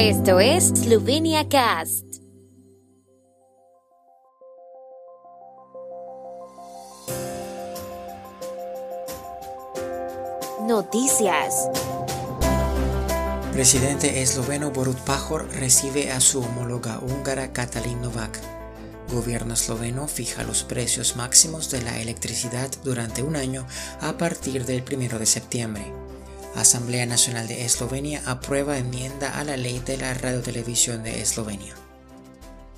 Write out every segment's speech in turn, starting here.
Esto es Slovenia Cast. Noticias. Presidente esloveno Borut Pajor recibe a su homóloga húngara Katalin Novak. Gobierno esloveno fija los precios máximos de la electricidad durante un año a partir del 1 de septiembre. Asamblea Nacional de Eslovenia aprueba enmienda a la ley de la radiotelevisión de Eslovenia.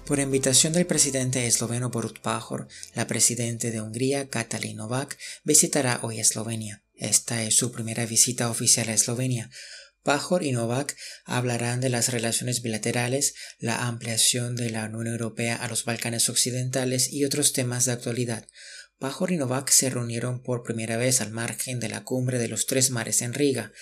Por invitación del presidente esloveno Borut Pajor, la presidente de Hungría, Katalin Novak, visitará hoy Eslovenia. Esta es su primera visita oficial a Eslovenia. Pajor y Novak hablarán de las relaciones bilaterales, la ampliación de la Unión Europea a los Balcanes Occidentales y otros temas de actualidad. Pajor y Novak se reunieron por primera vez al margen de la cumbre de los tres mares en Riga.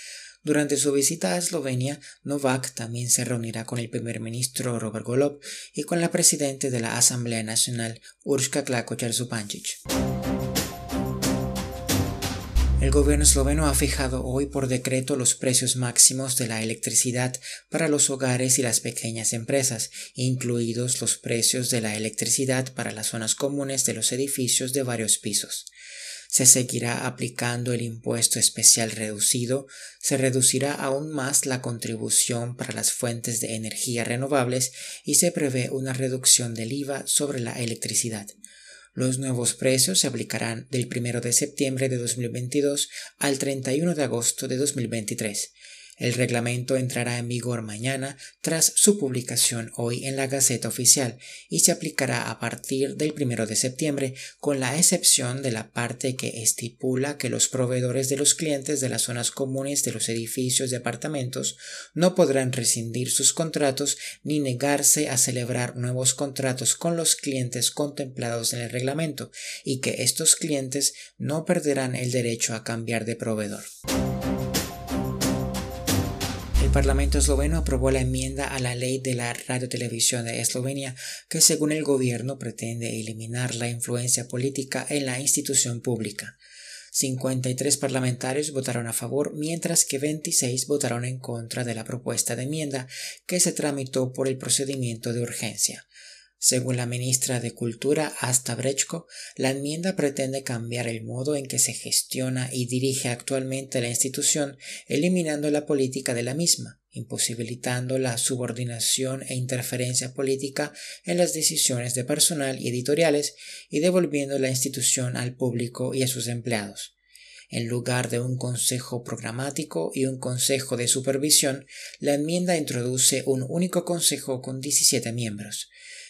Durante su visita a Eslovenia, Novak también se reunirá con el primer ministro Robert Golob y con la presidenta de la Asamblea Nacional, Urška klakočar el gobierno esloveno ha fijado hoy por decreto los precios máximos de la electricidad para los hogares y las pequeñas empresas, incluidos los precios de la electricidad para las zonas comunes de los edificios de varios pisos. Se seguirá aplicando el impuesto especial reducido, se reducirá aún más la contribución para las fuentes de energía renovables y se prevé una reducción del IVA sobre la electricidad. Los nuevos precios se aplicarán del 1 de septiembre de 2022 al 31 de agosto de 2023 el reglamento entrará en vigor mañana tras su publicación hoy en la Gaceta Oficial y se aplicará a partir del 1 de septiembre con la excepción de la parte que estipula que los proveedores de los clientes de las zonas comunes de los edificios de apartamentos no podrán rescindir sus contratos ni negarse a celebrar nuevos contratos con los clientes contemplados en el reglamento y que estos clientes no perderán el derecho a cambiar de proveedor. El Parlamento esloveno aprobó la enmienda a la ley de la radiotelevisión de Eslovenia que según el gobierno pretende eliminar la influencia política en la institución pública. 53 parlamentarios votaron a favor, mientras que 26 votaron en contra de la propuesta de enmienda que se tramitó por el procedimiento de urgencia. Según la ministra de Cultura, Asta Brechko, la enmienda pretende cambiar el modo en que se gestiona y dirige actualmente la institución, eliminando la política de la misma, imposibilitando la subordinación e interferencia política en las decisiones de personal y editoriales y devolviendo la institución al público y a sus empleados. En lugar de un consejo programático y un consejo de supervisión, la enmienda introduce un único consejo con 17 miembros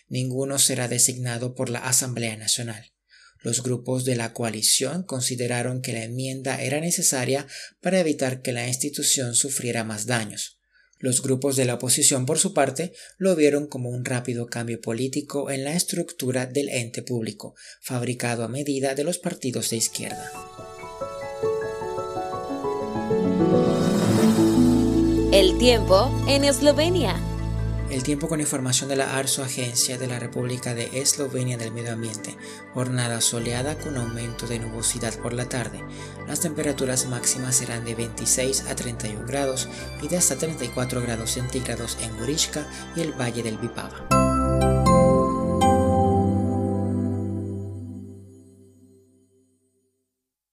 ninguno será designado por la Asamblea Nacional. Los grupos de la coalición consideraron que la enmienda era necesaria para evitar que la institución sufriera más daños. Los grupos de la oposición, por su parte, lo vieron como un rápido cambio político en la estructura del ente público, fabricado a medida de los partidos de izquierda. El tiempo en Eslovenia. El tiempo con información de la ARSO, Agencia de la República de Eslovenia del Medio Ambiente. Jornada soleada con aumento de nubosidad por la tarde. Las temperaturas máximas serán de 26 a 31 grados y de hasta 34 grados centígrados en Gurishka y el Valle del Vipava.